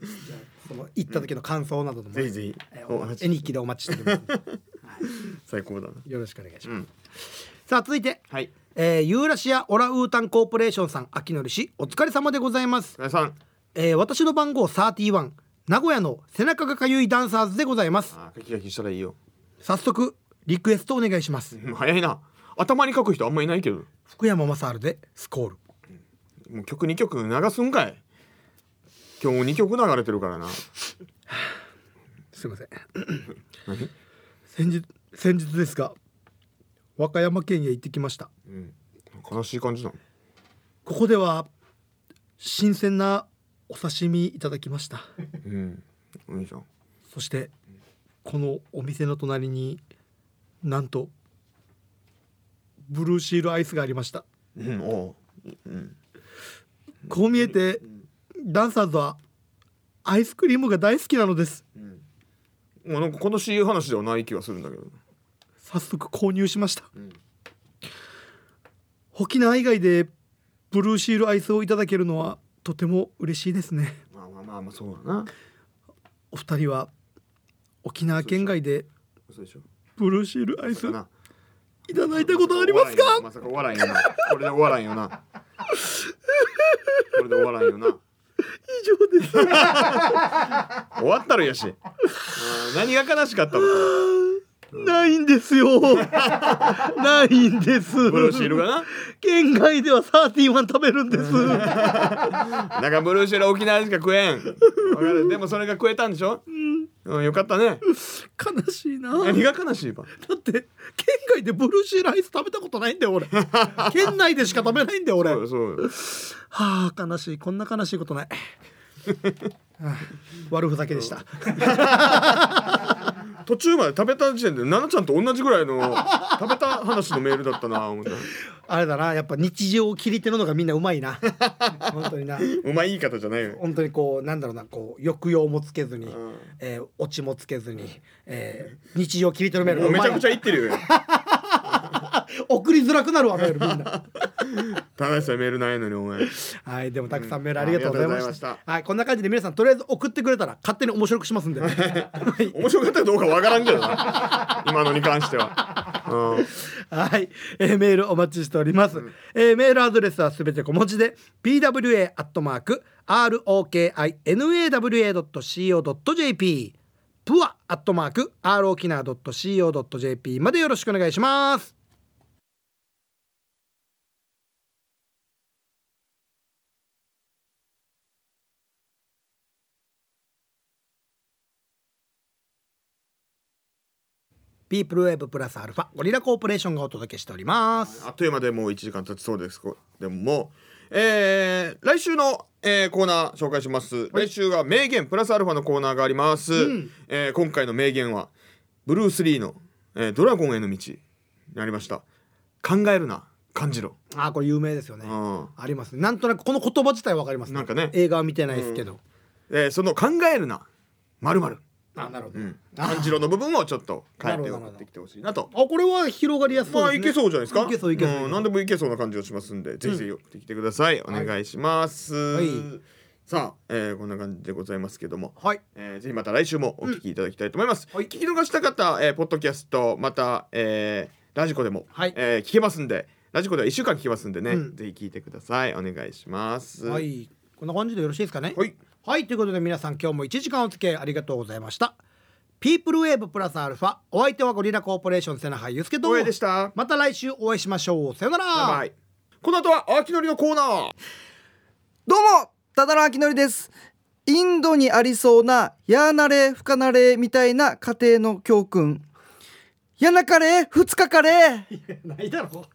じゃその行った時の感想などもぜひぜひえお待ち絵日記でお待ちしております最高だなよろしくお願いしますうんさあ続いてはいえーユーラシアオラウータンコーポレーションさん秋のり氏お疲れ様でございます、皆さんえー私の番号31名古屋の背中がかゆいダンサーズでございますあー書き書きしたらいいよ早速リクエストお願いします。うん早いな。頭に書く人あんまいないけど。福山雅治でスコール。もう曲2曲流すんかい。今日も2曲流れてるからな。(sighs) すいません。(coughs) 何？先日先日ですが和歌山県へ行ってきました。うん。悲しい感じなの？ここでは新鮮なお刺身いただきました。うん。いいじゃん。そしてこのお店の隣になんとブルーシールアイスがありました。うんおう。うん。こう見えてダンサーズはアイスクリームが大好きなのです。まあなんか悲しい話ではない気がするんだけど。早速購入しました、ん。沖縄以外でブルーシールアイスをいただけるのはとても嬉しいですね。まあまあまあまあそうだな。お二人は沖縄県外でブルーシールアイスいただいたことありますか？まさか終わらんよな。これで終わらんよな。これで終わらんよな。以上です。(laughs) 終わったるやしうん何が悲しかったのないんですよ。(laughs) ないんです。ブルーシールが？な県外では31食べるんです。(laughs) なんかブルーシール沖縄しか食えん。でもそれが食えたんでしょ？うん。よかったね。悲しいな。だ何が悲しいばって県外でブルーシールアイス食べたことないんだよ俺。(laughs) 県内でしか食べないんだよ俺。はあ悲しい。こんな悲しいことない。はあ (laughs) 悪ふざけでした。途中まで食べた時点で奈々ちゃんと同じぐらいの食べた話のメールだったな思ったあれだなやっぱ日常を切り手るのがみんなうまいな。(laughs) 本当にな。うまい言い方じゃないよ。本当にこうなんだろうなこう抑揚もつけずに、ん。えーオチもつけずに、えー日常を切り取るメールめちゃくちゃゃ言ってるよ。(laughs) 送りづらくなるわメールみんな楽しさメールないのにお前。はいでもたくさんメールありがとうございました,、うございました。はいこんな感じで皆さんとりあえず送ってくれたら勝手に面白くしますんで。(laughs) はい面白かったかどうかわからんけどな。今のに関しては、うん、はい、えーメールお待ちしております、えーメールアドレスはすべて小文字で pwa アットマーク rokinawa.co.jp プアアットマーク r 沖縄 .co.jp までよろしくお願いしますピープルウェーブプラスアルファゴリラコーポレーションがお届けしております。あっという間でもう1時間経ちそうですでもえー、来週の、えー、コーナー紹介します、来週が名言プラスアルファのコーナーがあります、ん。えー今回の名言はブルース・リーの、えードラゴンへの道」にありました。考えるな感じろ、あーこれ有名ですよね。うん。ありますね。なんとなくこの言葉自体わかりますなんかね。映画は見てないですけど、えーその考えるなまるまるあなるほど、うん。あー感じろの部分をちょっと変えて送ってきてほしいなと。あこれは広がりやすそうですね。まあいけそうじゃないですか？いけそういけそう、ん。何でもいけそうな感じがしますんで、ぜひぜひ送ってきてください。お願いします、い。さあ、えーこんな感じでございますけども。はい。えーぜひまた来週もお聞きいただきたいと思います、はい。聞き逃した方、えーポッドキャストまた、えーラジコでも、はい。えー聞けますんでラジコでは1週間聞けますんでね、うん。ぜひ聞いてください。お願いします。はい。こんな感じでよろしいですかね？はいはいということで皆さん今日も1時間お付き合いありがとうございました。ピープルウェーブプラスアルファお相手はゴリラコーポレーション瀬名俳優介と。お会いでした。また来週お会いしましょう。さよなら。この後は秋のりのコーナー。どうもただのあきのりです。インドにありそうなやーなれ不可なれみたいな家庭の教訓。やなカレー2日カレーないだろ